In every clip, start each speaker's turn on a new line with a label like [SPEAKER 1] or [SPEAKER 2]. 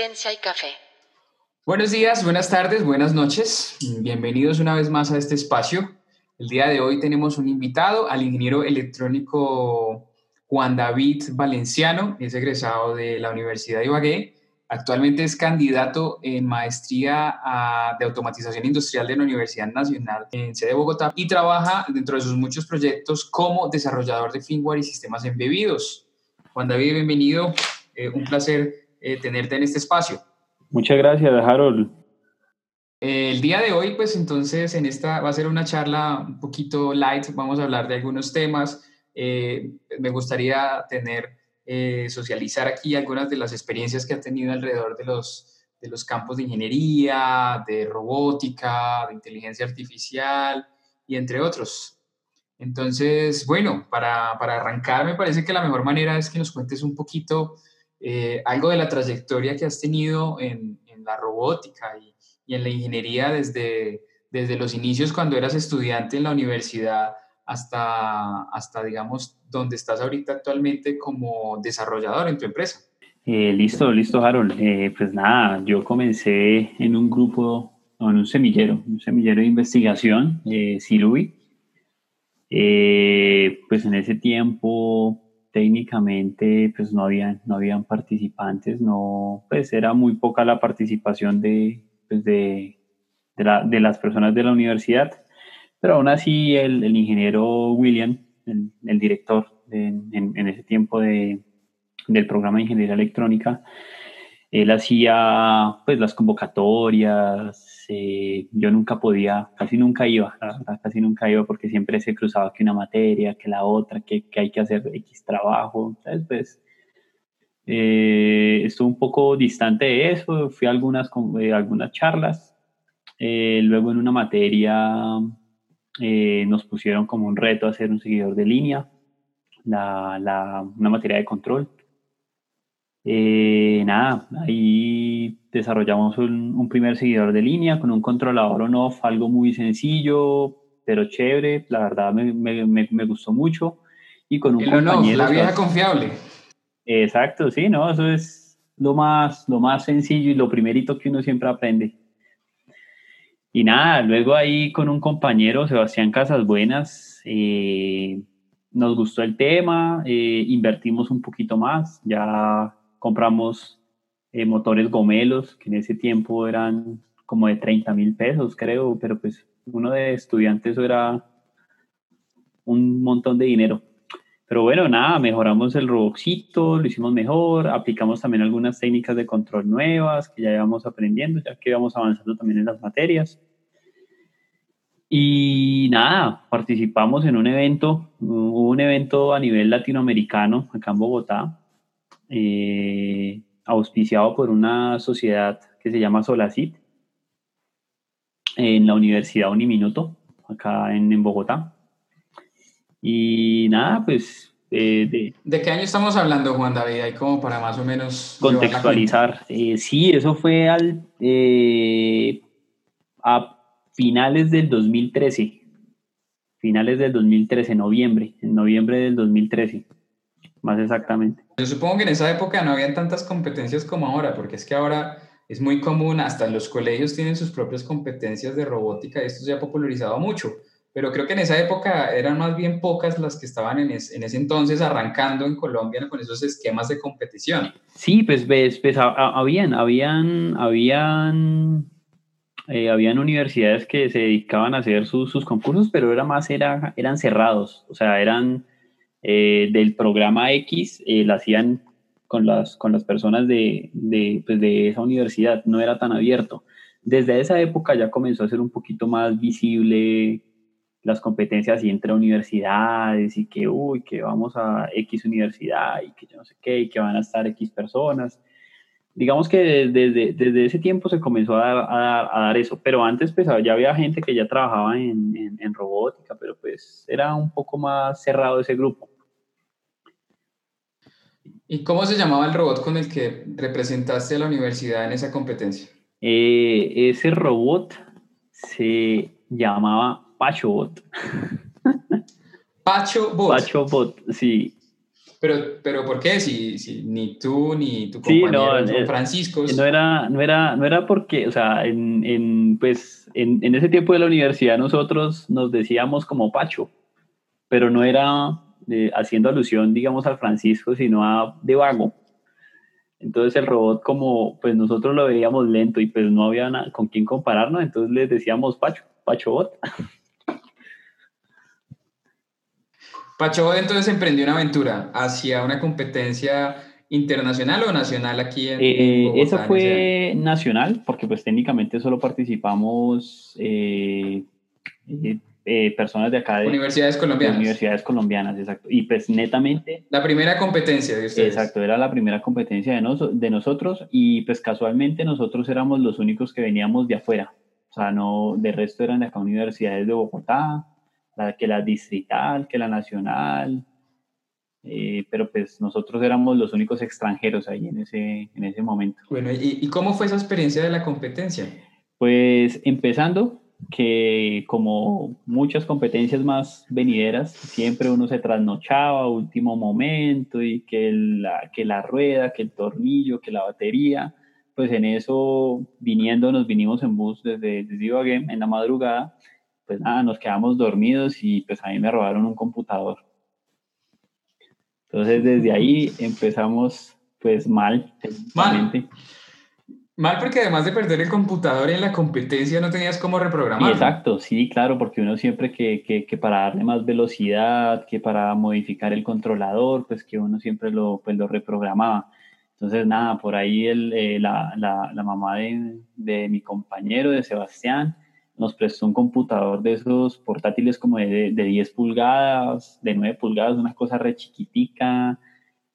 [SPEAKER 1] Y café.
[SPEAKER 2] Buenos días, buenas tardes, buenas noches. Bienvenidos una vez más a este espacio. El día de hoy tenemos un invitado, al ingeniero electrónico Juan David Valenciano, es egresado de la Universidad de Ibagué. Actualmente es candidato en maestría de automatización industrial de la Universidad Nacional en sede de Bogotá y trabaja dentro de sus muchos proyectos como desarrollador de firmware y sistemas embebidos. Juan David, bienvenido. Eh, un placer eh, tenerte en este espacio.
[SPEAKER 3] Muchas gracias, Harold.
[SPEAKER 2] El día de hoy, pues entonces, en esta va a ser una charla un poquito light, vamos a hablar de algunos temas. Eh, me gustaría tener, eh, socializar aquí algunas de las experiencias que ha tenido alrededor de los, de los campos de ingeniería, de robótica, de inteligencia artificial y entre otros. Entonces, bueno, para, para arrancar, me parece que la mejor manera es que nos cuentes un poquito eh, algo de la trayectoria que has tenido en, en la robótica y, y, en la ingeniería desde, desde los inicios cuando eras estudiante en la universidad hasta, hasta, digamos, donde estás ahorita actualmente como desarrollador en tu empresa.
[SPEAKER 3] Eh, listo, listo, Harold. Eh, pues nada, yo comencé en un grupo, en un semillero, un semillero de investigación, eh, Cirubi. pues en ese tiempo técnicamente pues no habían, no habían participantes, no, pues era muy poca la participación de, pues de, de, la, de las personas de la universidad, pero aún así el, el ingeniero William, el, el director de, en, en, ese tiempo de, del programa de ingeniería electrónica, él hacía pues las convocatorias, eh, yo nunca podía, casi nunca iba, casi nunca iba porque siempre se cruzaba que una materia, que la otra, que, que hay que hacer X trabajo, entonces pues eh, estuve un poco distante de eso, fui a algunas, eh, algunas charlas, eh, luego en una materia eh, nos pusieron como un reto hacer un seguidor de línea, la, la, una materia de control. Eh, nada, ahí desarrollamos un, un, primer seguidor de línea con un controlador on-off, algo muy sencillo, pero chévere, la verdad me, me, me gustó mucho. Y con un
[SPEAKER 2] El compañero... la vieja confiable.
[SPEAKER 3] Exacto, sí, ¿no? Eso es lo más, lo más sencillo y lo primerito que uno siempre aprende. Y nada, luego ahí con un compañero, Sebastián Casas Buenas, eh, nos gustó el tema, eh, invertimos un poquito más, ya compramos eh, motores gomelos, que en ese tiempo eran como de 30 mil pesos, creo, pero pues uno de estudiantes eso era un montón de dinero. Pero bueno, nada, mejoramos el robotcito, lo hicimos mejor, aplicamos también algunas técnicas de control nuevas que ya íbamos aprendiendo, ya que íbamos avanzando también en las materias. Y nada, participamos en un evento, hubo un evento a nivel latinoamericano acá en Bogotá, eh, auspiciado por una sociedad que se llama Solacit, en la Universidad Uniminuto, acá en, en Bogotá. Y nada, pues...
[SPEAKER 2] Eh, de, de, qué año estamos hablando, Juan David? Ahí como para más o menos...
[SPEAKER 3] Contextualizar. Eh, sí, eso fue al, eh, a finales del 2013. Finales del 2013, noviembre. En noviembre del 2013, más exactamente.
[SPEAKER 2] Yo supongo que en esa época no habían tantas competencias como ahora, porque es que ahora es muy común, hasta los colegios tienen sus propias competencias de robótica y esto se ha popularizado mucho pero creo que en esa época eran más bien pocas las que estaban en, es, en ese entonces arrancando en Colombia con esos esquemas de competición.
[SPEAKER 3] Sí, pues, ves, pues, a, a, habían, habían, habían, eh, habían universidades que se dedicaban a hacer sus, sus concursos, pero era más, era, eran cerrados, o sea, eran eh, del programa X, eh, la hacían con las, con las personas de, de, pues, de esa universidad, no era tan abierto. Desde esa época ya comenzó a ser un poquito más visible las competencias y entre universidades y que, uy, que vamos a X universidad y que yo no sé qué, y que van a estar X personas. Digamos que desde, desde ese tiempo se comenzó a dar, a dar, a dar eso, pero antes pues ya había gente que ya trabajaba en, en, en, robótica, pero pues era un poco más cerrado ese grupo.
[SPEAKER 2] ¿Y cómo se llamaba el robot con el que representaste a la universidad en esa competencia?
[SPEAKER 3] Eh, ese robot se llamaba Pacho Bot.
[SPEAKER 2] Pacho Bot.
[SPEAKER 3] Pacho Bot, sí.
[SPEAKER 2] Pero, pero ¿por qué? Si, si ni tú ni tu compañero
[SPEAKER 3] sí, no,
[SPEAKER 2] Francisco.
[SPEAKER 3] No era, no, era, no era porque, o sea, en, en pues, en, en, ese tiempo de la universidad nosotros nos decíamos como Pacho, pero no era haciendo alusión, digamos, al Francisco, sino a de vago. Entonces el robot, como pues nosotros lo veíamos lento y pues no había con quién compararnos, entonces les decíamos Pacho, Pacho Bot.
[SPEAKER 2] Pacho entonces emprendió una aventura hacia una competencia internacional o nacional aquí en,
[SPEAKER 3] eh, Esa fue nacional, porque pues técnicamente solo participamos eh, eh, personas de acá de
[SPEAKER 2] universidades colombianas.
[SPEAKER 3] universidades colombianas, exacto. Y pues netamente...
[SPEAKER 2] La primera competencia de ustedes.
[SPEAKER 3] Exacto, era la primera competencia de, de nosotros y pues casualmente nosotros éramos los únicos que veníamos de afuera. O sea, no, de resto eran de acá universidades de Bogotá, que la distrital, que la nacional, eh, pero pues nosotros éramos los únicos extranjeros ahí en ese, en ese momento.
[SPEAKER 2] Bueno, ¿y, ¿y, cómo fue esa experiencia de la competencia?
[SPEAKER 3] Pues empezando, que como muchas competencias más venideras, siempre uno se trasnochaba a último momento y que la, que la rueda, que el tornillo, que la batería, pues en eso viniendo nos vinimos en bus desde, desde Ibagué en la madrugada pues nada, nos quedamos dormidos y pues a mí me robaron un computador. Entonces desde ahí empezamos pues mal.
[SPEAKER 2] Mal. Mal porque además de perder el computador en la competencia no tenías cómo reprogramar.
[SPEAKER 3] Exacto, sí, claro, porque uno siempre que, que, que, para darle más velocidad, que para modificar el controlador, pues que uno siempre lo, pues, lo reprogramaba. Entonces, nada, por ahí el, eh, la, la, la, mamá de, de, mi compañero, de Sebastián, nos prestó un computador de esos portátiles como de, de 10 pulgadas, de 9 pulgadas, una cosa re chiquitica.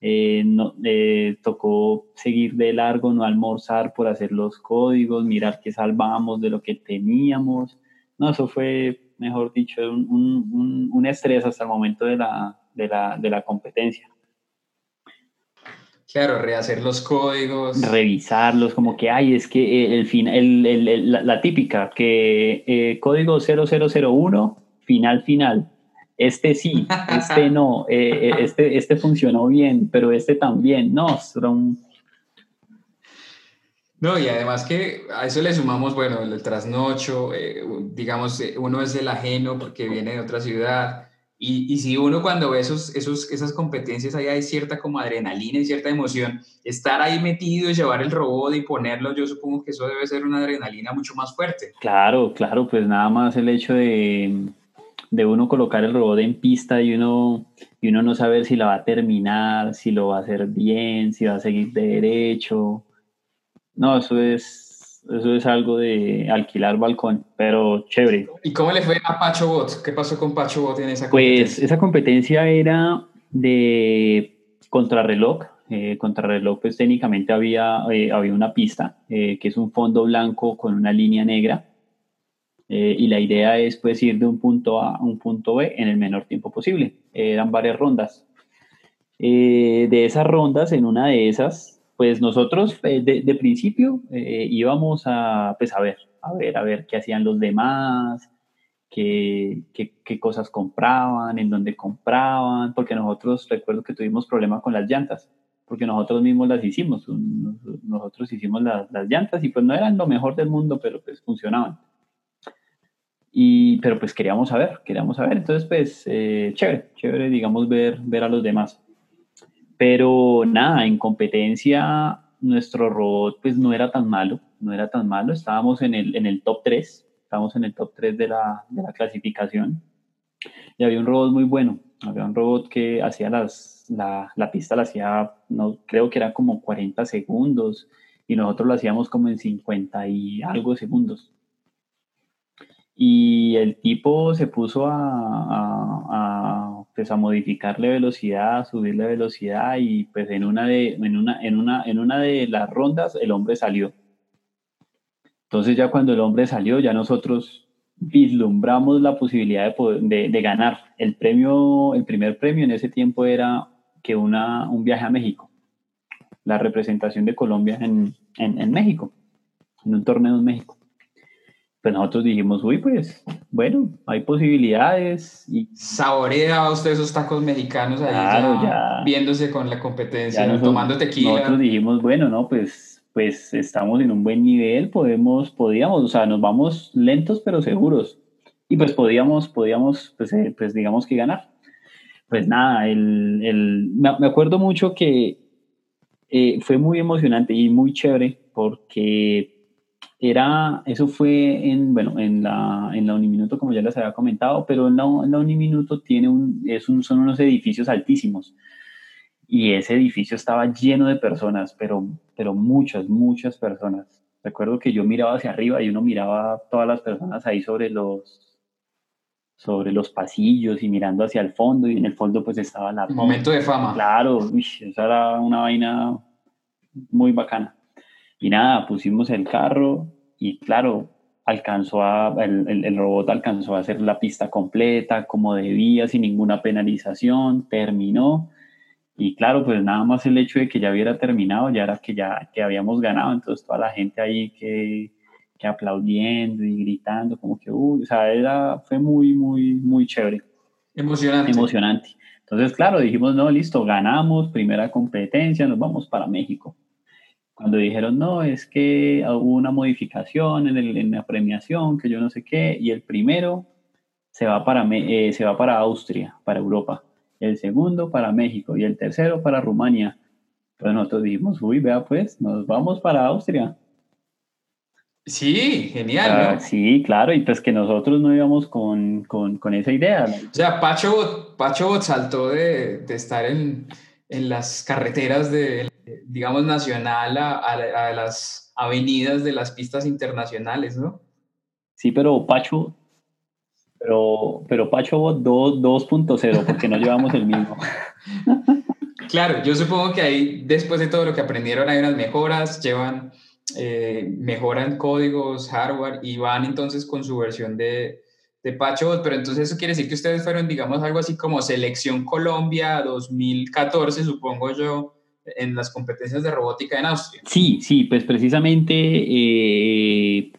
[SPEAKER 3] Eh, no, eh, tocó seguir de largo, no almorzar por hacer los códigos, mirar qué salvamos de lo que teníamos. No, eso fue, mejor dicho, un, un, un estrés hasta el momento de la, de la, de la competencia.
[SPEAKER 2] Claro, rehacer los códigos.
[SPEAKER 3] Revisarlos, como que, ay, es que el, fin, el, el, la, típica, que eh, código 0001, final, final. Este sí, este no, eh, eh, este, este funcionó bien, pero este también. No, son...
[SPEAKER 2] No, y además que a eso le sumamos, bueno, el trasnocho, digamos, uno es el ajeno porque viene de otra ciudad y, y, si uno cuando ve esos, esos, esas competencias ahí hay cierta como adrenalina y cierta emoción, estar ahí metido y llevar el robot y ponerlo, yo supongo que eso debe ser una adrenalina mucho más fuerte.
[SPEAKER 3] Claro, claro, pues nada más el hecho de, de uno colocar el robot en pista y uno, y uno no saber si la va a terminar, si lo va a hacer bien, si va a seguir derecho. No, eso es, eso es algo de alquilar balcón, pero chévere.
[SPEAKER 2] ¿Y cómo le fue a Pacho Bot? ¿Qué pasó con Pacho Bot en esa
[SPEAKER 3] pues, competencia? Pues esa competencia era de contrarreloj. Eh, contrarreloj, pues técnicamente había, eh, había una pista, eh, que es un fondo blanco con una línea negra. Eh, y la idea es pues ir de un punto A a un punto B en el menor tiempo posible. eran varias rondas. de esas rondas, en una de esas, pues nosotros eh, de, principio eh, íbamos a, pues a ver, a ver, a ver qué hacían los demás, qué, qué, cosas compraban, en dónde compraban, porque nosotros recuerdo que tuvimos problemas con las llantas, porque nosotros mismos las hicimos, nosotros hicimos las, las llantas y pues no eran lo mejor del mundo, pero pues funcionaban. Y, pero pues queríamos saber, queríamos saber, entonces pues eh, chévere, chévere digamos ver, ver a los demás. Pero nada, en competencia nuestro robot pues no era tan malo, no era tan malo, estábamos en el, en el top 3, estábamos en el top 3 de la, de la clasificación y había un robot muy bueno, había un robot que hacía las, la, la pista, la hacía, no, creo que era como 40 segundos y nosotros lo hacíamos como en 50 y algo segundos. Y el tipo se puso a, a, pues a modificarle velocidad, subirle velocidad y pues en una, de, en, una, en, una, en una de las rondas el hombre salió. Entonces ya cuando el hombre salió, ya nosotros vislumbramos la posibilidad de, de, ganar. El premio, el primer premio en ese tiempo era que una, un viaje a México, la representación de Colombia en, en, en México, en un torneo en México. Pues nosotros dijimos, uy, pues bueno, hay posibilidades. Y...
[SPEAKER 2] Saborea usted esos tacos mexicanos ahí ya, viéndose con la competencia, tomando tequila.
[SPEAKER 3] Nosotros dijimos, bueno, no, pues, pues estamos en un buen nivel, podemos, podíamos, o sea, nos vamos lentos pero seguros. Y pues podíamos, podíamos, pues, eh, pues digamos que ganar. Pues nada, el, el, me acuerdo mucho que eh, fue muy emocionante y muy chévere porque era, eso fue en, bueno, en la, en la Uniminuto, como ya les había comentado, pero en la, en la Uniminuto tiene un, es un, son unos edificios altísimos. Y ese edificio estaba lleno de personas, pero, pero muchas, muchas personas. Recuerdo que yo miraba hacia arriba y uno miraba a todas las personas ahí sobre los, sobre los pasillos y mirando hacia el fondo y en el fondo pues estaba la...
[SPEAKER 2] momento de fama.
[SPEAKER 3] Claro, uy, esa era una vaina muy bacana. Y nada, pusimos el carro y claro, alcanzó a, el, el, robot alcanzó a hacer la pista completa como debía, sin ninguna penalización, terminó. Y claro, pues nada más el hecho de que ya hubiera terminado, ya era que ya que habíamos ganado, entonces toda la gente ahí que, que aplaudiendo y gritando, como que, uy, o sea, era, fue muy, muy, muy chévere.
[SPEAKER 2] Emocionante.
[SPEAKER 3] Emocionante. Entonces, claro, dijimos, no, listo, ganamos, primera competencia, nos vamos para México cuando dijeron, no, es que hubo una modificación en, el, en, la premiación, que yo no sé qué, y el primero se va, para, eh, se va para Austria, para Europa, el segundo para México y el tercero para Rumania. Pero nosotros dijimos, uy, vea pues, nos vamos para Austria.
[SPEAKER 2] Sí, genial.
[SPEAKER 3] Sí, claro, y pues que nosotros no íbamos con, con, con esa idea.
[SPEAKER 2] O sea, Pacho, Pacho saltó de, de estar en, en las carreteras de digamos, nacional a, las avenidas de las pistas internacionales, ¿no?
[SPEAKER 3] Sí, pero Pacho, pero, pero Pacho 2.0, porque no llevamos el mismo.
[SPEAKER 2] claro, yo supongo que ahí, después de todo lo que aprendieron, hay unas mejoras, llevan, eh, mejoran códigos, hardware y van entonces con su versión de, de Pacho, pero entonces eso quiere decir que ustedes fueron, digamos, algo así como Selección Colombia 2014, supongo yo, en las competencias de robótica en Austria.
[SPEAKER 3] Sí, sí, pues precisamente eh,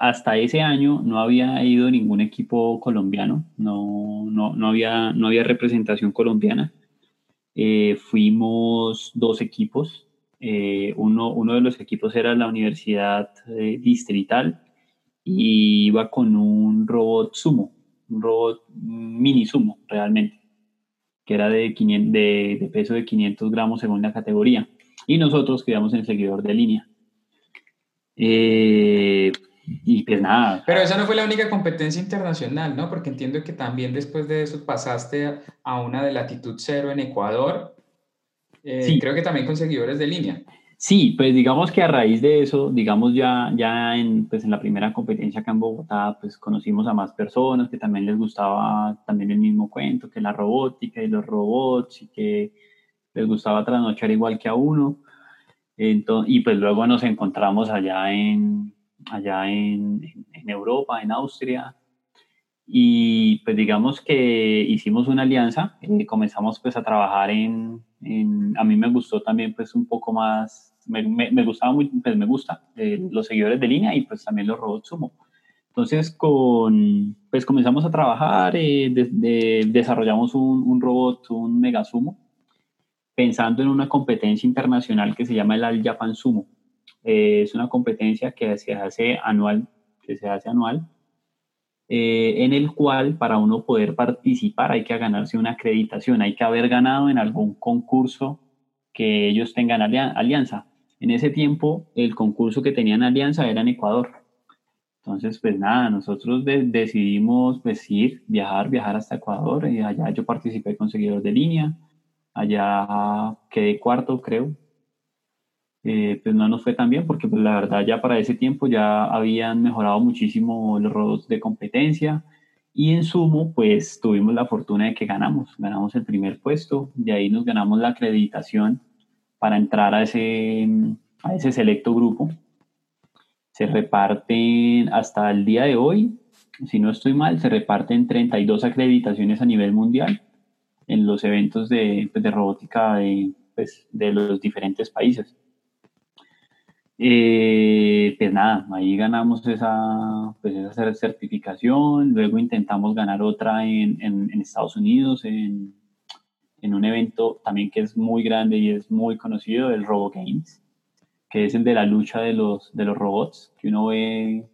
[SPEAKER 3] hasta ese año no había ido ningún equipo colombiano, no, no, no, había, no había representación colombiana. Eh, fuimos dos equipos, eh, uno, uno de los equipos era la Universidad Distrital y iba con un robot sumo, un robot mini sumo realmente que era de, 500, de, peso de 500 gramos según la categoría. Y nosotros quedamos en el seguidor de línea. Eh, y pues nada.
[SPEAKER 2] Pero esa no fue la única competencia internacional, ¿no? Porque entiendo que también después de eso pasaste a una de latitud cero en Ecuador. Eh, sí. Creo que también con seguidores de línea.
[SPEAKER 3] Sí, pues digamos que a raíz de eso, digamos ya, ya en, pues en la primera competencia acá en Bogotá, pues conocimos a más personas que también les gustaba también el mismo cuento, que la robótica y los robots y que les gustaba trasnochar igual que a uno. Entonces, y pues luego nos encontramos allá en, allá en, en Europa, en Austria, y pues digamos que hicimos una alianza, eh, comenzamos pues a trabajar en, en, a mí me gustó también pues un poco más me, me, gustaba muy, pues me gusta eh, los seguidores de línea y pues también los robots sumo. Entonces, con, pues comenzamos a trabajar, eh, desarrollamos un, un, robot, un mega sumo, pensando en una competencia internacional que se llama el All Japan Sumo. Eh, es una competencia que se hace anual, que se hace anual, en el cual para uno poder participar hay que ganarse una acreditación, hay que haber ganado en algún concurso que ellos tengan alianza. En ese tiempo, el concurso que tenían alianza era en Ecuador. Entonces, pues nada, nosotros decidimos pues, ir, viajar, viajar hasta Ecuador. Y allá yo participé con seguidores de línea. Allá quedé cuarto, creo. Eh, pues no nos fue tan bien porque pues, la verdad ya para ese tiempo ya habían mejorado muchísimo los robots de competencia. Y en sumo, pues tuvimos la fortuna de que ganamos. Ganamos el primer puesto. De ahí nos ganamos la acreditación para entrar a ese, a ese selecto grupo. Se reparten hasta el día de hoy, si no estoy mal, se reparten 32 acreditaciones a nivel mundial en los eventos de, pues, de robótica de, pues, de, los diferentes países. Eh, pues nada, ahí ganamos esa, pues esa certificación, luego intentamos ganar otra en, en, Estados Unidos, en, en, un evento también que es muy grande y es muy conocido, el Robo Games, que es el de la lucha de los, de los robots, que uno ve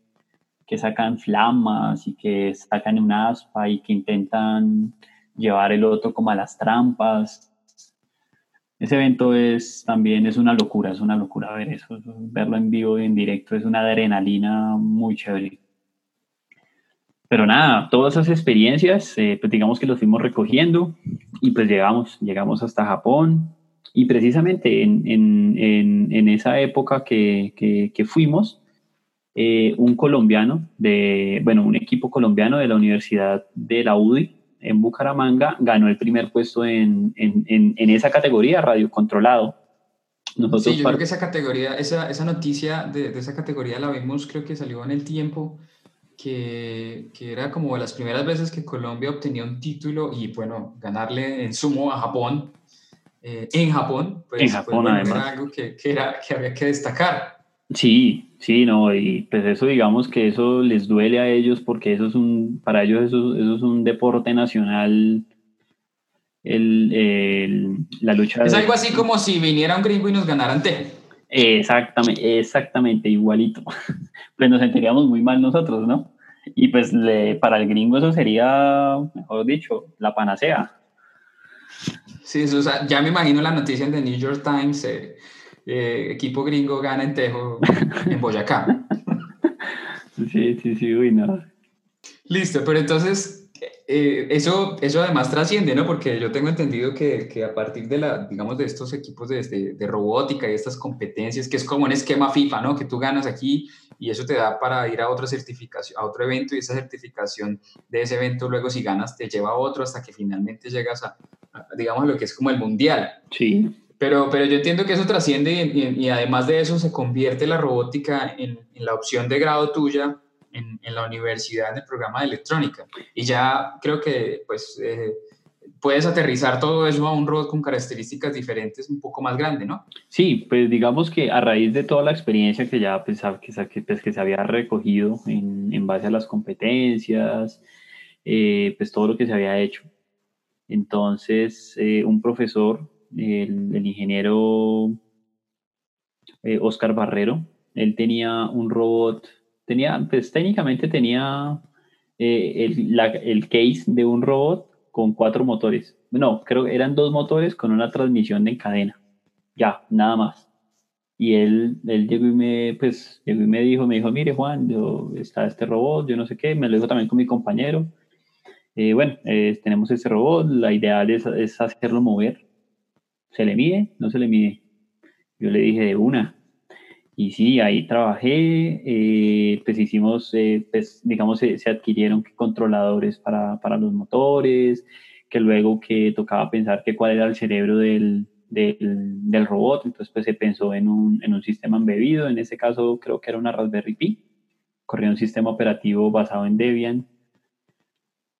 [SPEAKER 3] que sacan flamas y que sacan un aspa y que intentan llevar el otro como a las trampas ese evento es también es una locura, es una locura ver eso, verlo en vivo y en directo es una adrenalina muy chévere. Pero nada, todas esas experiencias, eh, pues digamos que los fuimos recogiendo y pues llegamos, llegamos hasta Japón y precisamente en, esa época que, que, fuimos, eh, un colombiano de, bueno, un equipo colombiano de la Universidad de la UDI, en Bucaramanga ganó el primer puesto en, en, en, esa categoría, radio controlado.
[SPEAKER 2] Nosotros sí, yo creo que esa categoría, esa, esa noticia de, de, esa categoría la vimos, creo que salió en el tiempo, que, que, era como las primeras veces que Colombia obtenía un título y bueno, ganarle en sumo a Japón, eh, en Japón, pues,
[SPEAKER 3] en Japón, además.
[SPEAKER 2] era algo que, que, era, que había que destacar.
[SPEAKER 3] Sí, sí, no, y pues eso digamos que eso les duele a ellos porque eso es un, para ellos eso, eso es un deporte nacional, el, la lucha.
[SPEAKER 2] Es algo así como si viniera un gringo y nos ganara tejo.
[SPEAKER 3] Exactamente, exactamente, igualito. Pues nos sentiríamos muy mal nosotros, ¿no? Y pues le, para el gringo eso sería, mejor dicho, la panacea.
[SPEAKER 2] Sí, eso, o sea, ya me imagino la noticia en The New York Times. Eh, eh, equipo gringo gana en Tejo, en Boyacá.
[SPEAKER 3] Sí, sí, sí, uy, no.
[SPEAKER 2] Listo, pero entonces eh, eso, eso además trasciende, ¿no? Porque yo tengo entendido que, que a partir de, la, digamos, de estos equipos de, de, robótica y estas competencias, que es como un esquema FIFA, ¿no? Que tú ganas aquí y eso te da para ir a otra certificación, a otro evento y esa certificación de ese evento luego si ganas te lleva a otro hasta que finalmente llegas a, a digamos, lo que es como el mundial.
[SPEAKER 3] Sí.
[SPEAKER 2] Pero, pero yo entiendo que eso trasciende y, y, además de eso se convierte la robótica en, en la opción de grado tuya en, en, la universidad en el programa de electrónica. Y ya creo que pues eh, puedes aterrizar todo eso a un robot con características diferentes un poco más grande, ¿no?
[SPEAKER 3] Sí, pues digamos que a raíz de toda la experiencia que ya pensaba que, pues, que se había recogido en, en base a las competencias, eh, pues todo lo que se había hecho. Entonces, eh, un profesor el, ingeniero eh, Oscar Barrero. Él tenía un robot, tenía, pues técnicamente tenía eh, el, el, case de un robot con cuatro motores. No, creo que eran dos motores con una transmisión de cadena. Ya, nada más. Y él, él llegó y me, pues, llegó y me dijo, me dijo, mire Juan, yo, está este robot, yo no sé qué, me lo dijo también con mi compañero. Eh, bueno, tenemos este robot, la idea es, es hacerlo mover ¿Se le mide? ¿No se le mide? Yo le dije de una. Y sí, ahí trabajé, eh, pues hicimos, eh, pues digamos, se, adquirieron controladores para, para, los motores, que luego que tocaba pensar que cuál era el cerebro del, del, del robot, entonces pues se pensó en un, en un, sistema embebido, en ese caso creo que era una Raspberry Pi, corría un sistema operativo basado en Debian.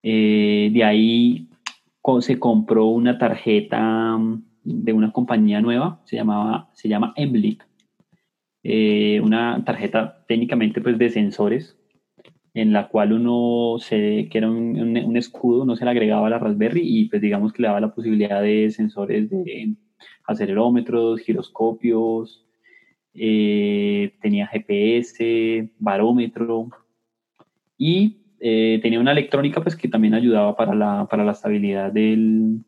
[SPEAKER 3] Eh, de ahí se compró una tarjeta de una compañía nueva, se, llamaba, se llama eh, una tarjeta técnicamente pues de sensores en la cual uno se, que era un, un, escudo, uno se le agregaba a la Raspberry y pues digamos que le daba la posibilidad de sensores de acelerómetros, giroscopios, eh, tenía GPS, barómetro y eh, tenía una electrónica pues que también ayudaba para la, para la estabilidad del,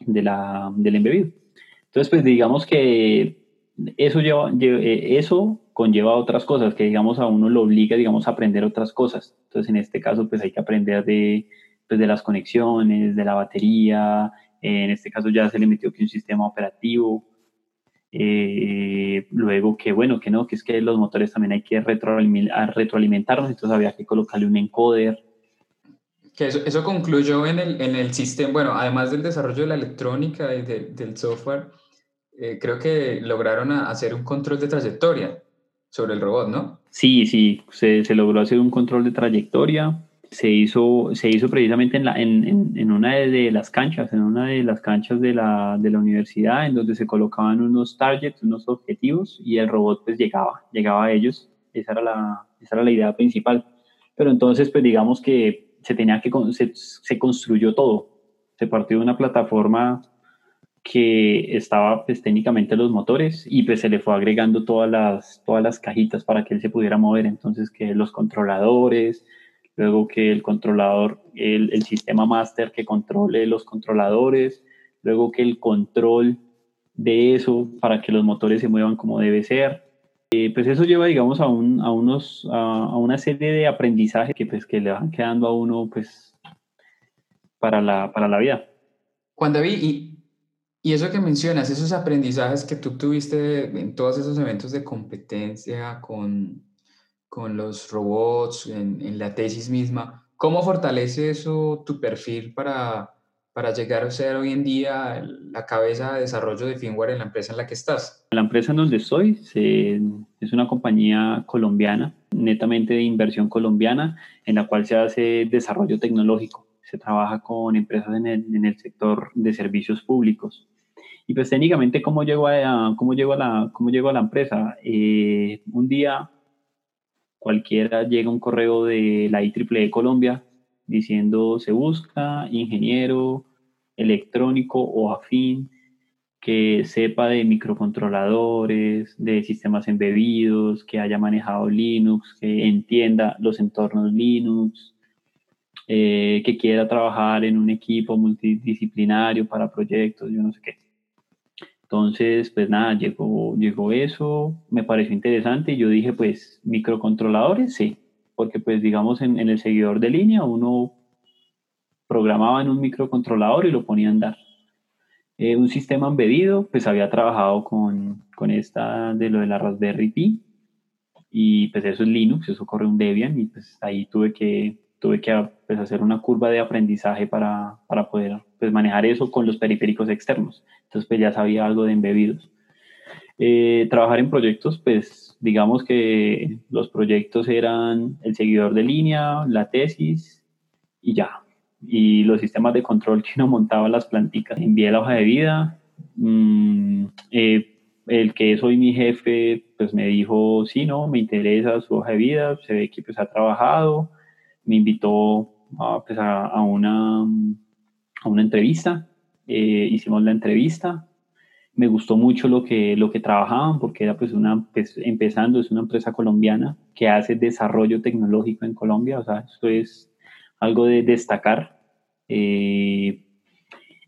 [SPEAKER 3] de la, del embebido. Entonces, pues digamos que eso, lleva, eh, eso conlleva otras cosas, que digamos a uno lo obliga, digamos, a aprender otras cosas. Entonces, en este caso, pues hay que aprender de, pues, de las conexiones, de la batería, en este caso ya se le metió que un sistema operativo, eh, luego que bueno, que no, que es que los motores también hay que retroalimentarnos, entonces había que colocarle un encoder,
[SPEAKER 2] que eso, eso concluyó en el, en el sistema, bueno, además del desarrollo de la electrónica y del software, eh, creo que lograron hacer un control de trayectoria sobre el robot, ¿no?
[SPEAKER 3] Sí, sí, se, se, logró hacer un control de trayectoria. se hizo, se hizo precisamente en, la, en, en, una de las canchas, en una de las canchas de la, de la, universidad, en donde se colocaban unos targets, unos objetivos, y el robot pues llegaba, llegaba a ellos. Esa era la, esa era la idea principal. Pero entonces, pues digamos que se tenía que, se, se construyó todo. Se partió de una plataforma que estaba pues, técnicamente los motores y pues se le fue agregando todas las, todas las cajitas para que él se pudiera mover. Entonces que los controladores, luego que el controlador, el, el sistema master que controle los controladores, luego que el control de eso para que los motores se muevan como debe ser. Eh, pues eso lleva, digamos, a, un, a, unos, a, una serie de aprendizaje que, pues, que le van quedando a uno pues, para, la, para la vida.
[SPEAKER 2] Juan David, y y eso que mencionas, esos aprendizajes que tú tuviste en todos esos eventos de competencia con, con los robots, en, en, la tesis misma, ¿cómo fortalece eso tu perfil para, para llegar a ser hoy en día la cabeza de desarrollo de firmware en la empresa en la que estás?
[SPEAKER 3] La empresa en donde estoy se, es una compañía colombiana, netamente de inversión colombiana, en la cual se hace desarrollo tecnológico se trabaja con empresas en el, en el, sector de servicios públicos. Y pues técnicamente, ¿cómo llego a, cómo llego a, la, cómo llego a la empresa? Eh, un día cualquiera llega un correo de la IEEE Colombia diciendo se busca ingeniero electrónico o afín que sepa de microcontroladores, de sistemas embebidos, que haya manejado Linux, que entienda los entornos Linux, eh, que quiera trabajar en un equipo multidisciplinario para proyectos, yo no sé qué. Entonces, pues nada, llegó, llegó eso, me pareció interesante y yo dije, pues microcontroladores, sí, porque pues digamos en, en el seguidor de línea uno programaba en un microcontrolador y lo ponía a andar. Eh, un sistema embedido, pues había trabajado con, con esta de lo de la Raspberry Pi y pues eso es Linux, eso corre un Debian y pues ahí tuve que tuve que pues, hacer una curva de aprendizaje para, para poder pues, manejar eso con los periféricos externos. Entonces, pues ya sabía algo de embebidos. Eh, trabajar en proyectos, pues digamos que los proyectos eran el seguidor de línea, la tesis y ya. Y los sistemas de control que uno montaba las planticas. Envié la hoja de vida. Mm, eh, el que es hoy mi jefe, pues me dijo, sí, no, me interesa su hoja de vida, se ve que pues ha trabajado, me invitó a, pues a, una, a una entrevista, eh, hicimos la entrevista, me gustó mucho lo que, lo que trabajaban porque era pues una, pues empezando, es una empresa colombiana que hace desarrollo tecnológico en Colombia, o sea, eso es algo de destacar. Eh,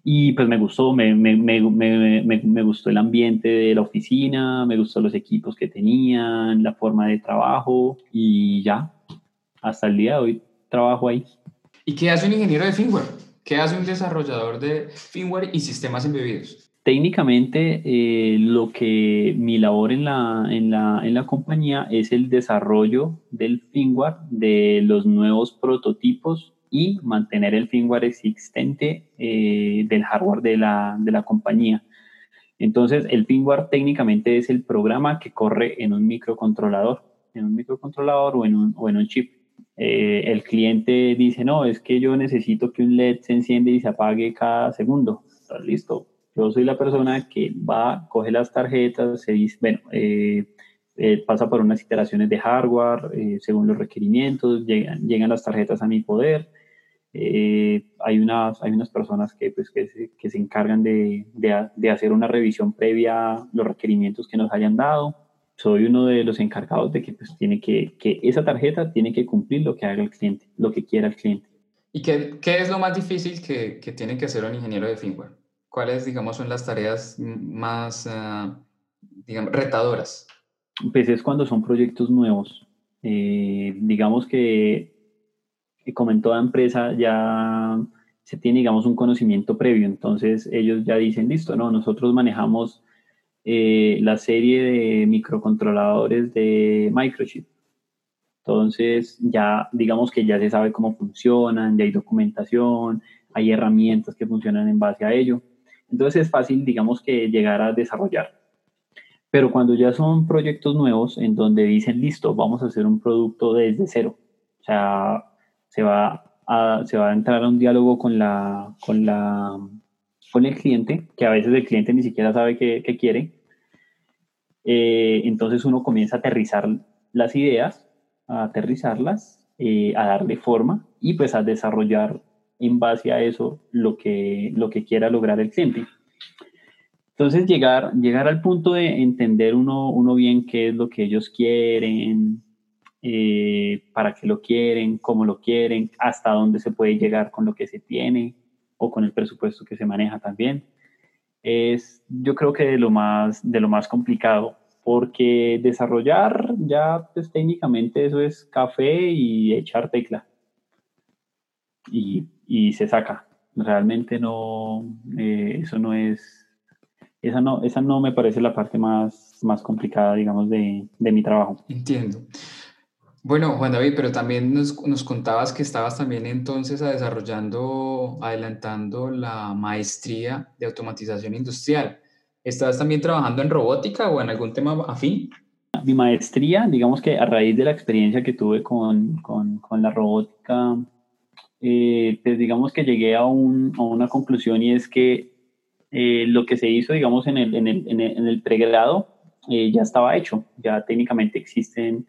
[SPEAKER 3] y pues me gustó, me, me, me, me, gustó el ambiente de la oficina, me gustó los equipos que tenían, la forma de trabajo y ya, hasta el día de hoy trabajo ahí.
[SPEAKER 2] ¿Y qué hace un ingeniero de firmware? ¿Qué hace un desarrollador de firmware y sistemas embebidos?
[SPEAKER 3] Técnicamente, eh, lo que mi labor en la, en, la, en la compañía es el desarrollo del firmware, de los nuevos prototipos y mantener el firmware existente eh, del hardware de la, de la compañía. Entonces, el firmware técnicamente es el programa que corre en un microcontrolador, en un microcontrolador o en un, o en un chip. Eh, el cliente dice, no, es que yo necesito que un LED se enciende y se apague cada segundo. listo. Yo soy la persona que va, coge las tarjetas, se dice, bueno, eh, eh, pasa por unas iteraciones de hardware según los requerimientos, llegan, llegan las tarjetas a mi poder. hay, unas, hay unas personas que, pues, que, se, que se encargan de, de, de hacer una revisión previa a los requerimientos que nos hayan dado soy uno de los encargados de que pues tiene que, que esa tarjeta tiene que cumplir lo que haga el cliente, lo que quiera el cliente.
[SPEAKER 2] ¿Y qué, qué es lo más difícil que, que, tiene que hacer un ingeniero de firmware? ¿Cuáles, digamos, son las tareas más, uh, digamos, retadoras?
[SPEAKER 3] Pues es cuando son proyectos nuevos. Eh, digamos que, como en toda empresa, ya se tiene, digamos, un conocimiento previo. Entonces ellos ya dicen, listo, no, nosotros manejamos eh, la serie de microcontroladores de Microchip. Entonces, ya digamos que ya se sabe cómo funcionan, ya hay documentación, hay herramientas que funcionan en base a ello. Entonces es fácil, digamos, que llegar a desarrollar. Pero cuando ya son proyectos nuevos en donde dicen, listo, vamos a hacer un producto desde cero. O sea, se va a, se va a entrar a un diálogo con la, con la, con el cliente, que a veces el cliente ni siquiera sabe qué, quiere. Eh, entonces uno comienza a aterrizar las ideas, a aterrizarlas, eh, a darle forma y pues a desarrollar en base a eso lo que, lo que quiera lograr el cliente. Entonces llegar, llegar al punto de entender uno, uno bien qué es lo que ellos quieren, eh, para qué lo quieren, cómo lo quieren, hasta dónde se puede llegar con lo que se tiene o con el presupuesto que se maneja también. Es yo creo que de lo más, de lo más complicado, porque desarrollar ya pues, técnicamente eso es café y echar tecla. Y, y se saca. Realmente no, eh, eso no es esa no, esa no me parece la parte más, más complicada, digamos, de, de mi trabajo.
[SPEAKER 2] Entiendo. Bueno, Juan David, pero también nos, nos, contabas que estabas también entonces desarrollando, adelantando la maestría de automatización industrial. ¿Estabas también trabajando en robótica o en algún tema afín?
[SPEAKER 3] Mi maestría, digamos que a raíz de la experiencia que tuve con, con, con la robótica, eh, pues digamos que llegué a, un, a, una conclusión y es que eh, lo que se hizo, digamos, en el, en el, en el, pregrado eh, ya estaba hecho. Ya técnicamente existen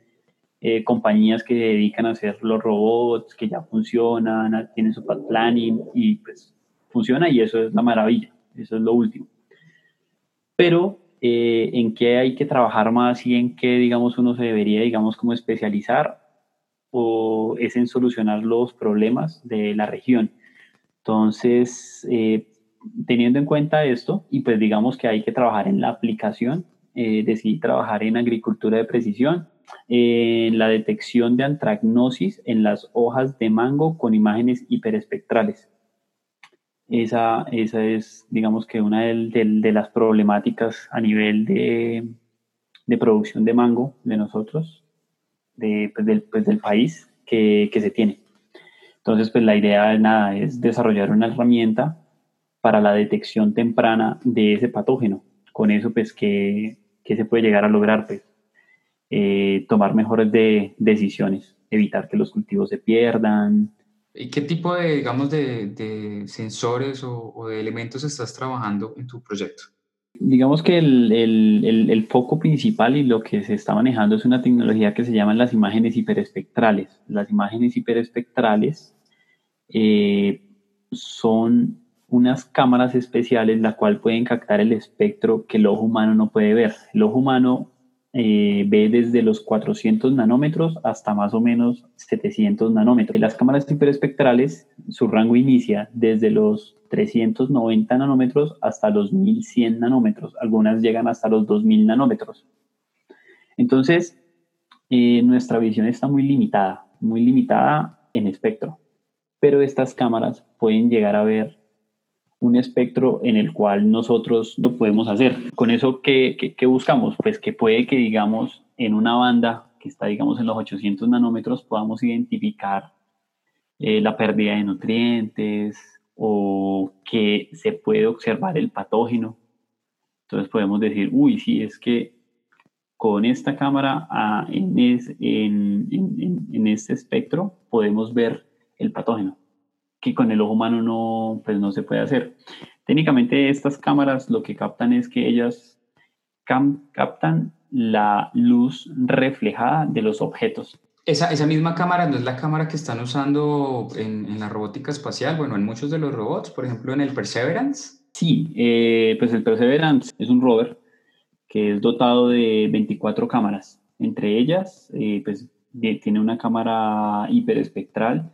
[SPEAKER 3] eh, compañías que se dedican a hacer los robots, que ya funcionan, tienen su path planning y pues funciona y eso es la maravilla. Eso es lo último. Pero en qué hay que trabajar más y en qué, digamos, uno se debería, digamos, como especializar o es en solucionar los problemas de la región. Entonces, teniendo en cuenta esto, y pues digamos que hay que trabajar en la aplicación, eh, decidí trabajar en agricultura de precisión, en la detección de antragnosis en las hojas de mango con imágenes hiperespectrales. Esa, esa es, digamos que una de, las problemáticas a nivel de, de, producción de mango de nosotros, de, pues del, pues del, país que, que se tiene. Entonces, pues la idea nada es desarrollar una herramienta para la detección temprana de ese patógeno. Con eso, pues, ¿qué, se puede llegar a lograr? Pues, eh, tomar mejores de, decisiones, evitar que los cultivos se pierdan.
[SPEAKER 2] ¿Y qué tipo de, digamos, de, sensores o, de elementos estás trabajando en tu proyecto?
[SPEAKER 3] Digamos que el, foco principal y lo que se está manejando es una tecnología que se llaman las imágenes hiperespectrales. Las imágenes hiperespectrales eh, son unas cámaras especiales la cual pueden captar el espectro que el ojo humano no puede ver. El ojo humano eh, ve desde los 400 nanómetros hasta más o menos 700 nanómetros. Las cámaras hiperespectrales, su rango inicia desde los 390 nanómetros hasta los 1100 nanómetros. Algunas llegan hasta los 2000 nanómetros. Entonces, eh, nuestra visión está muy limitada, muy limitada en espectro. Pero estas cámaras pueden llegar a ver un espectro en el cual nosotros lo podemos hacer. Con eso, ¿qué, buscamos? Pues que puede que, digamos, en una banda que está, digamos, en los 800 nanómetros, podamos identificar eh, la pérdida de nutrientes o que se puede observar el patógeno. Entonces podemos decir, uy, sí, es que con esta cámara ah, en, en este espectro podemos ver el patógeno que con el ojo humano no, pues no se puede hacer. Técnicamente estas cámaras lo que captan es que ellas captan la luz reflejada de los objetos.
[SPEAKER 2] Esa, esa, misma cámara no es la cámara que están usando en, en, la robótica espacial, bueno, en muchos de los robots, por ejemplo, en el Perseverance.
[SPEAKER 3] Sí, eh, pues el Perseverance es un rover que es dotado de 24 cámaras. Entre ellas, eh, pues tiene una cámara hiperespectral,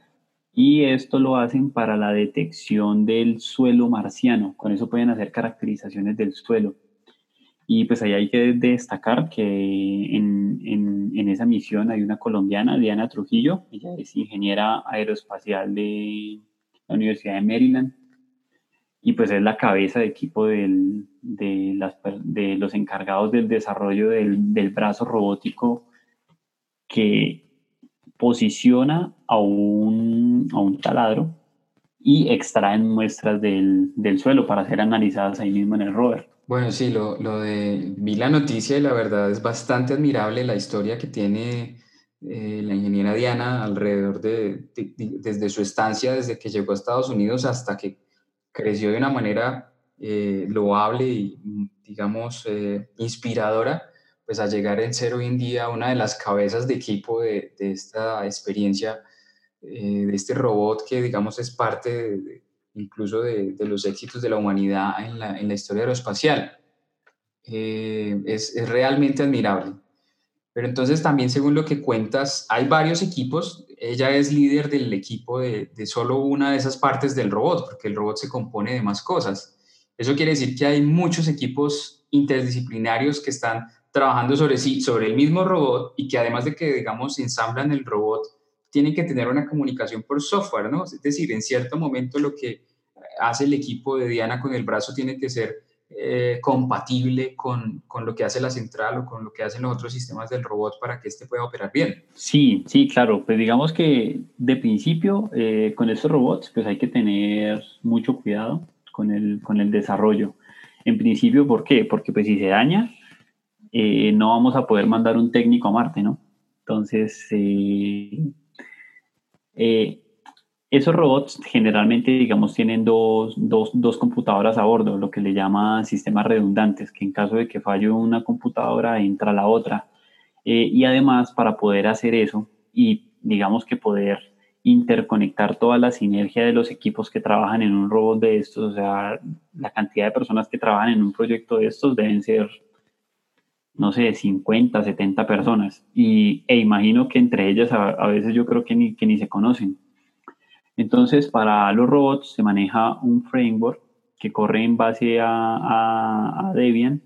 [SPEAKER 3] y esto lo hacen para la detección del suelo marciano. Con eso pueden hacer caracterizaciones del suelo. Y pues ahí hay que destacar que en, en, esa misión hay una colombiana, Diana Trujillo, ella es ingeniera aeroespacial de la Universidad de Maryland y pues es la cabeza de equipo del, de, las, de, los encargados del desarrollo del, del brazo robótico que posiciona a un, a un taladro y extraen muestras del, del, suelo para ser analizadas ahí mismo en el rover.
[SPEAKER 2] Bueno, sí, lo, lo, de, vi la noticia y la verdad es bastante admirable la historia que tiene eh, la ingeniera Diana alrededor de, desde su estancia, desde que llegó a Estados Unidos hasta que creció de una manera eh, loable y, digamos, eh, inspiradora, pues a llegar en ser hoy en día una de las cabezas de equipo de, esta experiencia, de este robot que, digamos, es parte incluso de, los éxitos de la humanidad en la, en la historia aeroespacial. es, es realmente admirable. Pero entonces también, según lo que cuentas, hay varios equipos. Ella es líder del equipo de, solo una de esas partes del robot, porque el robot se compone de más cosas. Eso quiere decir que hay muchos equipos interdisciplinarios que están trabajando sobre sí, sobre el mismo robot y que además de que, digamos, ensamblan el robot, tienen que tener una comunicación por software, ¿no? Es decir, en cierto momento lo que hace el equipo de Diana con el brazo tiene que ser eh, compatible con, con, lo que hace la central o con lo que hacen los otros sistemas del robot para que éste pueda operar bien.
[SPEAKER 3] Sí, sí, claro. Pues digamos que de principio eh, con estos robots pues hay que tener mucho cuidado con el, con el desarrollo. En principio, ¿por qué? Porque pues si se daña, eh, no vamos a poder mandar un técnico a Marte, ¿no? Entonces, eh, esos robots generalmente, digamos, tienen dos, dos, dos, computadoras a bordo, lo que le llaman sistemas redundantes, que en caso de que falle una computadora entra la otra. Eh, y además, para poder hacer eso y, digamos, que poder interconectar toda la sinergia de los equipos que trabajan en un robot de estos, o sea, la cantidad de personas que trabajan en un proyecto de estos deben ser, no sé, 50, 70 personas. Y, e imagino que entre ellas a, a veces yo creo que ni, que ni se conocen. Entonces, para los robots se maneja un framework que corre en base a, Debian,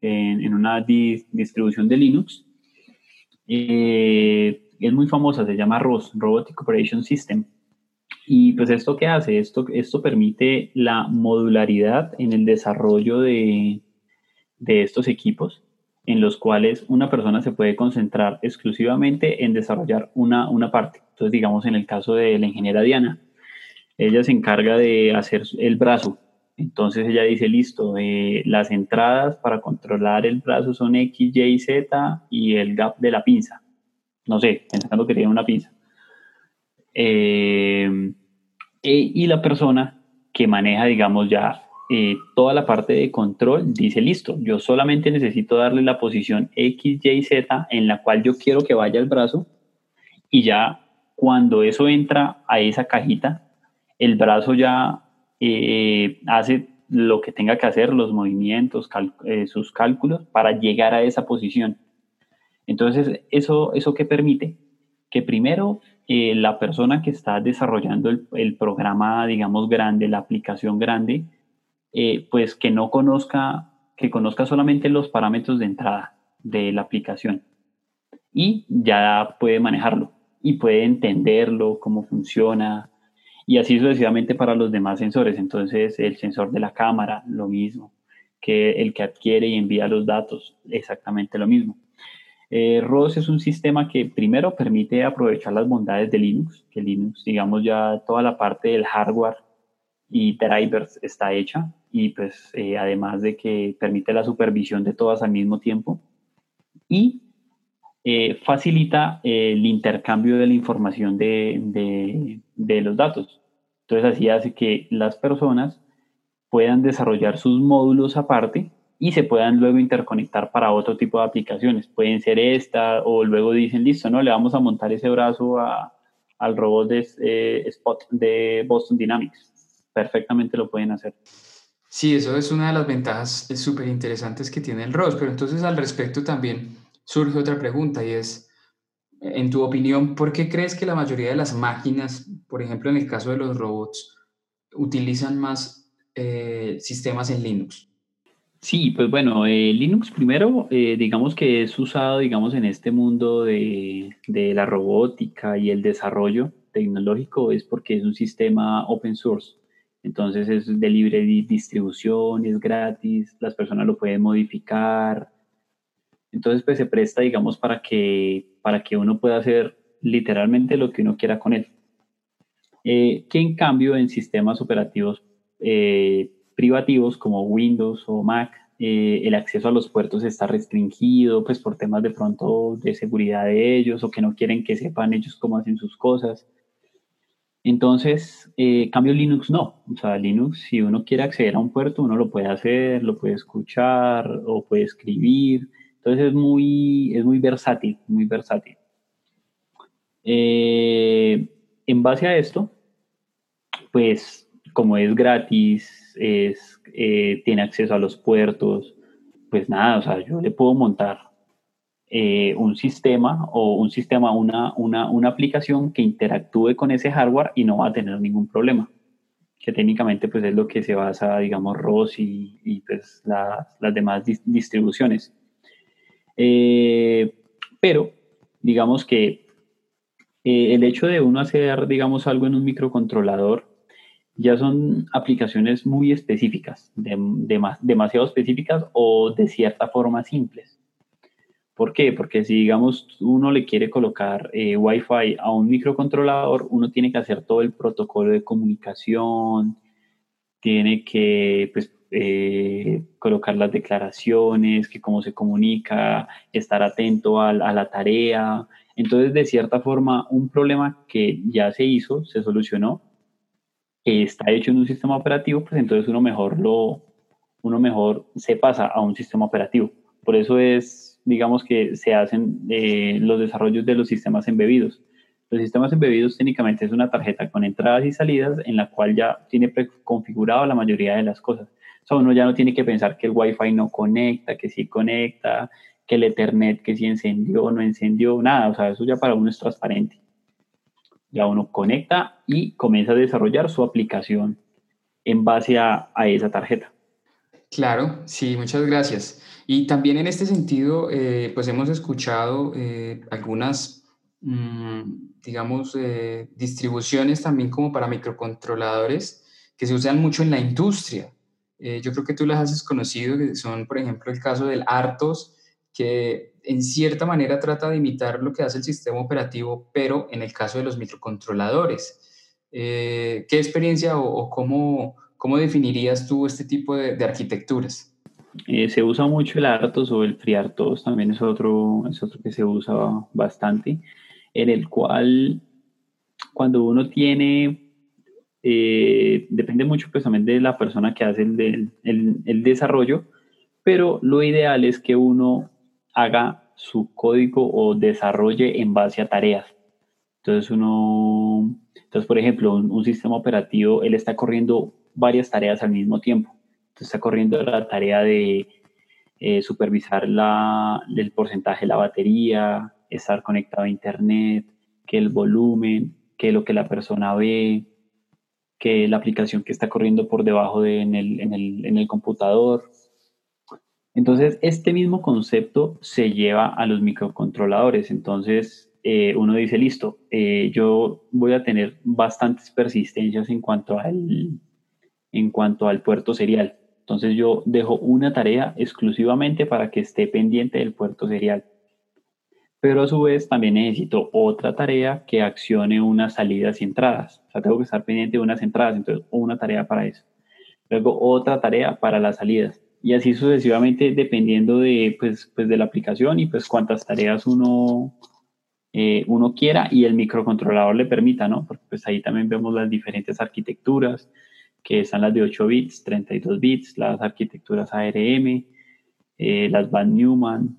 [SPEAKER 3] en, una distribución de Linux. Eh, es muy famosa, se llama ROS, Robotic Operation System. Y pues esto qué hace? Esto, esto permite la modularidad en el desarrollo de, de estos equipos en los cuales una persona se puede concentrar exclusivamente en desarrollar una, una parte. Entonces, digamos, en el caso de la ingeniera Diana, ella se encarga de hacer el brazo. Entonces ella dice, listo, eh, las entradas para controlar el brazo son X, Y, Z y el gap de la pinza. No sé, pensando que tiene una pinza. Eh, e, y la persona que maneja, digamos, ya eh, toda la parte de control dice, listo, yo solamente necesito darle la posición X, Y, Z en la cual yo quiero que vaya el brazo y ya cuando eso entra a esa cajita, el brazo ya eh, hace lo que tenga que hacer, los movimientos, eh, sus cálculos para llegar a esa posición. Entonces, ¿eso, eso qué permite? Que primero la persona que está desarrollando el, programa, digamos, grande, la aplicación grande, eh, pues que no conozca, que conozca solamente los parámetros de entrada de la aplicación y ya puede manejarlo y puede entenderlo, cómo funciona y así sucesivamente para los demás sensores. Entonces el sensor de la cámara, lo mismo, que el que adquiere y envía los datos, exactamente lo mismo. Eh, ROS es un sistema que primero permite aprovechar las bondades de Linux, que Linux, digamos ya toda la parte del hardware y drivers está hecha y pues eh, además de que permite la supervisión de todas al mismo tiempo y eh, facilita el intercambio de la información de, de, los datos. Entonces así hace que las personas puedan desarrollar sus módulos aparte y se puedan luego interconectar para otro tipo de aplicaciones. Pueden ser esta o luego dicen, listo, no, le vamos a montar ese brazo al robot de eh, Spot de Boston Dynamics perfectamente lo pueden hacer.
[SPEAKER 2] Sí, eso es una de las ventajas súper interesantes que tiene el ROS, pero entonces al respecto también surge otra pregunta y es, en tu opinión, ¿por qué crees que la mayoría de las máquinas, por ejemplo en el caso de los robots, utilizan más eh, sistemas en Linux?
[SPEAKER 3] Sí, pues bueno, eh, Linux primero, eh, digamos que es usado, digamos, en este mundo de, de la robótica y el desarrollo tecnológico, es porque es un sistema open source. Entonces es de libre distribución, es gratis, las personas lo pueden modificar. Entonces pues se presta, digamos, para que, para que uno pueda hacer literalmente lo que uno quiera con él. Eh, que en cambio en sistemas operativos eh, privativos como Windows o Mac, eh, el acceso a los puertos está restringido, pues por temas de pronto de seguridad de ellos o que no quieren que sepan ellos cómo hacen sus cosas. Entonces, eh, cambio Linux no. O sea, Linux, si uno quiere acceder a un puerto, uno lo puede hacer, lo puede escuchar o puede escribir. Entonces es muy, es muy versátil, muy versátil. Eh, en base a esto, pues como es gratis, es, eh, tiene acceso a los puertos, pues nada, o sea, yo le puedo montar eh, un sistema o un sistema, una, una, una, aplicación que interactúe con ese hardware y no va a tener ningún problema. Que técnicamente pues es lo que se basa, digamos, ROS y, y pues las demás distribuciones. Eh, pero digamos que eh, el hecho de uno hacer, digamos, algo en un microcontrolador ya son aplicaciones muy específicas, demasiado específicas o de cierta forma simples. ¿Por qué? Porque si, digamos, uno le quiere colocar eh, Wi-Fi a un microcontrolador, uno tiene que hacer todo el protocolo de comunicación, tiene que pues, eh, colocar las declaraciones, que cómo se comunica, estar atento a, a, la tarea. Entonces, de cierta forma, un problema que ya se hizo, se solucionó, está hecho en un sistema operativo, pues entonces uno mejor lo, uno mejor se pasa a un sistema operativo. Por eso es digamos que se hacen eh, los desarrollos de los sistemas embebidos. Los sistemas embebidos técnicamente es una tarjeta con entradas y salidas en la cual ya tiene preconfigurado la mayoría de las cosas. O sea, uno ya no tiene que pensar que el Wi-Fi no conecta, que sí conecta, que el Ethernet que sí encendió o no encendió, nada. O sea, eso ya para uno es transparente. Ya uno conecta y comienza a desarrollar su aplicación en base a, a esa tarjeta.
[SPEAKER 2] Claro, sí, muchas gracias. Y también en este sentido, eh, pues hemos escuchado eh, algunas, mm, digamos, eh, distribuciones también como para microcontroladores que se usan mucho en la industria. yo creo que tú las has conocido, que son, por ejemplo, el caso del Artos, que en cierta manera trata de imitar lo que hace el sistema operativo, pero en el caso de los microcontroladores. ¿Qué experiencia o, cómo, cómo, definirías tú este tipo de, de arquitecturas?
[SPEAKER 3] Eh, se usa mucho el Artos o el FreeRTOS, también es otro, es otro que se usa bastante, en el cual cuando uno tiene, eh, depende mucho pues también de la persona que hace el, el, desarrollo, pero lo ideal es que uno haga su código o desarrolle en base a tareas. Entonces uno, entonces por ejemplo, un sistema operativo, él está corriendo varias tareas al mismo tiempo está corriendo la tarea de eh, supervisar la, el porcentaje de la batería, estar conectado a internet, que el volumen, que lo que la persona ve, que la aplicación que está corriendo por debajo de, en, el, en, el, en el computador. Entonces, este mismo concepto se lleva a los microcontroladores. Entonces, eh, uno dice, listo, eh, yo voy a tener bastantes persistencias en cuanto en cuanto al puerto serial. Entonces yo dejo una tarea exclusivamente para que esté pendiente del puerto serial. Pero a su vez también necesito otra tarea que accione unas salidas y entradas. O sea, tengo que estar pendiente de unas entradas, entonces una tarea para eso. Luego otra tarea para las salidas. Y así sucesivamente dependiendo de, pues, pues de la aplicación y pues cuántas tareas uno, eh, uno quiera y el microcontrolador le permita, ¿no? Porque pues ahí también vemos las diferentes arquitecturas que están las de 8 bits, 32 bits, las arquitecturas ARM, eh, las Van Neumann,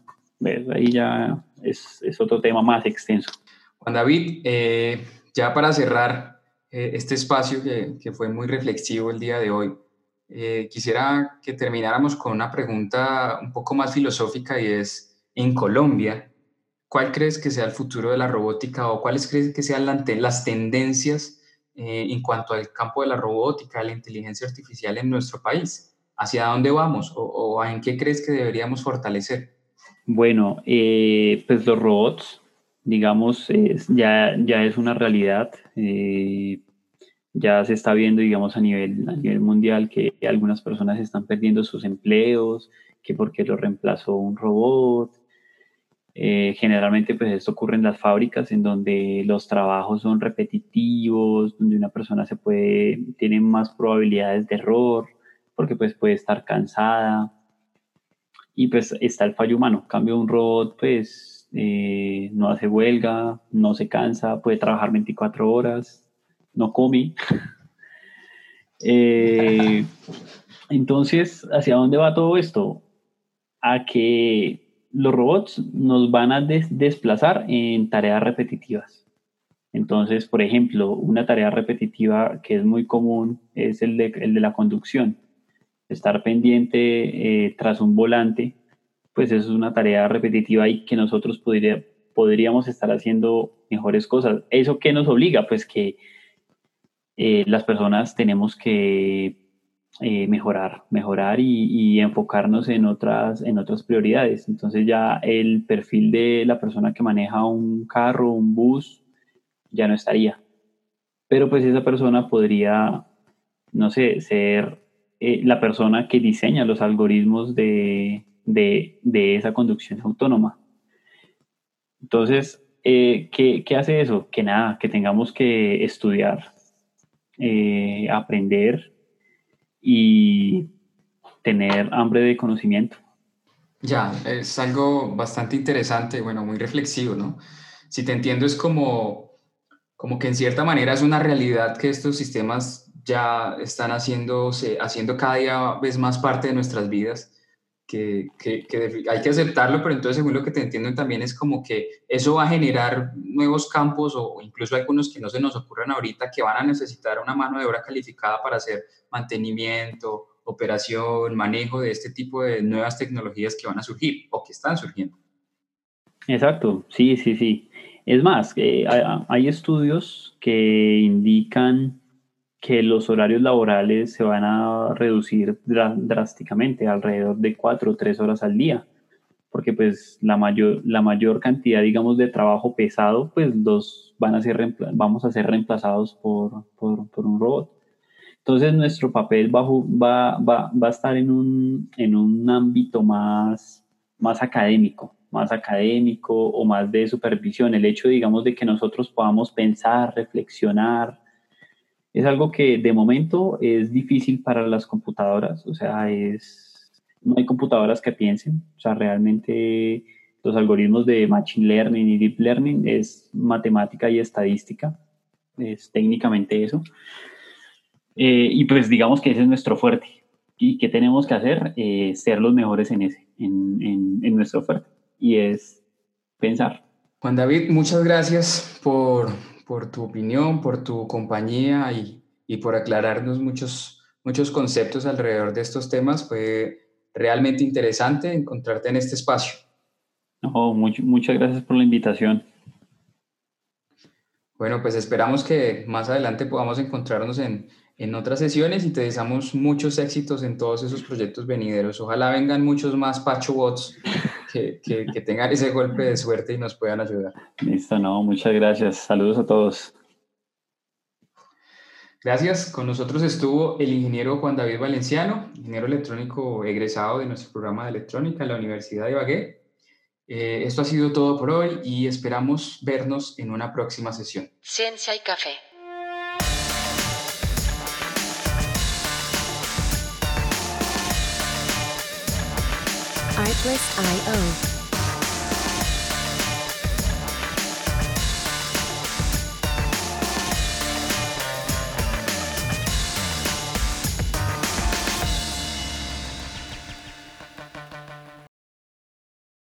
[SPEAKER 3] ahí ya es, es, otro tema más extenso.
[SPEAKER 2] Juan David, eh, ya para cerrar eh, este espacio que, que, fue muy reflexivo el día de hoy, quisiera que termináramos con una pregunta un poco más filosófica y es, en Colombia, ¿cuál crees que sea el futuro de la robótica o cuáles crees que sean las tendencias eh, en cuanto al campo de la robótica, la inteligencia artificial en nuestro país? ¿Hacia dónde vamos o, en qué crees que deberíamos fortalecer?
[SPEAKER 3] Bueno, eh, pues los robots, digamos, ya, ya es una realidad. Eh, ya se está viendo, digamos, a nivel, a nivel mundial que algunas personas están perdiendo sus empleos, que porque lo reemplazó un robot, eh, generalmente pues esto ocurre en las fábricas en donde los trabajos son repetitivos, donde una persona se puede, tiene más probabilidades de error, porque pues puede estar cansada. y pues está el fallo humano. Cambio un robot, pues eh, no hace huelga, no se cansa, puede trabajar 24 horas, no come. Eh, entonces, ¿hacia dónde va todo esto? A que los robots nos van a desplazar en tareas repetitivas. Entonces, por ejemplo, una tarea repetitiva que es muy común es el de, el de la conducción estar pendiente eh, tras un volante, pues eso es una tarea repetitiva y que nosotros podría, podríamos estar haciendo mejores cosas. ¿Eso qué nos obliga? Pues que eh, las personas tenemos que eh, mejorar, mejorar y, enfocarnos en otras, en otras prioridades. Entonces ya el perfil de la persona que maneja un carro, un bus, ya no estaría. Pero pues esa persona podría, no sé, ser eh, la persona que diseña los algoritmos de, esa conducción autónoma. Entonces, eh, ¿qué, hace eso? Que nada, que tengamos que estudiar, eh, aprender y tener hambre de conocimiento.
[SPEAKER 2] Ya, es algo bastante interesante, bueno, muy reflexivo, ¿no? Si te entiendo, es como, como que en cierta manera es una realidad que estos sistemas ya están haciéndose, haciendo cada día vez más parte de nuestras vidas, que, hay que aceptarlo, pero entonces según lo que te entiendo también es como que eso va a generar nuevos campos o incluso algunos que no se nos ocurren ahorita que van a necesitar una mano de obra calificada para hacer mantenimiento, operación, manejo de este tipo de nuevas tecnologías que van a surgir o que están surgiendo.
[SPEAKER 3] Exacto, sí, sí, sí. Es más, eh, hay estudios que indican que los horarios laborales se van a reducir drásticamente, alrededor de cuatro o tres horas al día, porque pues la mayor, la mayor cantidad, digamos, de trabajo pesado, pues los van a ser, vamos a ser reemplazados por, por, por un robot. Entonces nuestro papel va, va, va, va a estar en un, en un ámbito más, más académico, más académico o más de supervisión. El hecho, digamos, de que nosotros podamos pensar, reflexionar, es algo que de momento es difícil para las computadoras, o sea, es, no hay computadoras que piensen, o sea, realmente los algoritmos de Machine Learning y Deep Learning es matemática y estadística, es técnicamente eso. Eh, y pues digamos que ese es nuestro fuerte. ¿Y qué tenemos que hacer? Eh, ser los mejores en ese, en, en, en nuestro fuerte. Y es pensar.
[SPEAKER 2] Juan David, muchas gracias por, por tu opinión, por tu compañía y, por aclararnos muchos, muchos conceptos alrededor de estos temas. Fue realmente interesante encontrarte en este espacio.
[SPEAKER 3] muchas gracias por la invitación.
[SPEAKER 2] Bueno, pues esperamos que más adelante podamos encontrarnos en, en otras sesiones y te deseamos muchos éxitos en todos esos proyectos venideros. Ojalá vengan muchos más Pacho Bots que, que, tengan ese golpe de suerte y nos puedan ayudar.
[SPEAKER 3] Listo, no, muchas gracias. Saludos a todos.
[SPEAKER 2] Gracias. Con nosotros estuvo el ingeniero Juan David Valenciano, ingeniero electrónico egresado de nuestro programa de electrónica en la Universidad de Ibagué. Eh, esto ha sido todo por hoy y esperamos vernos en una próxima sesión.
[SPEAKER 1] Ciencia y café. Artlist.io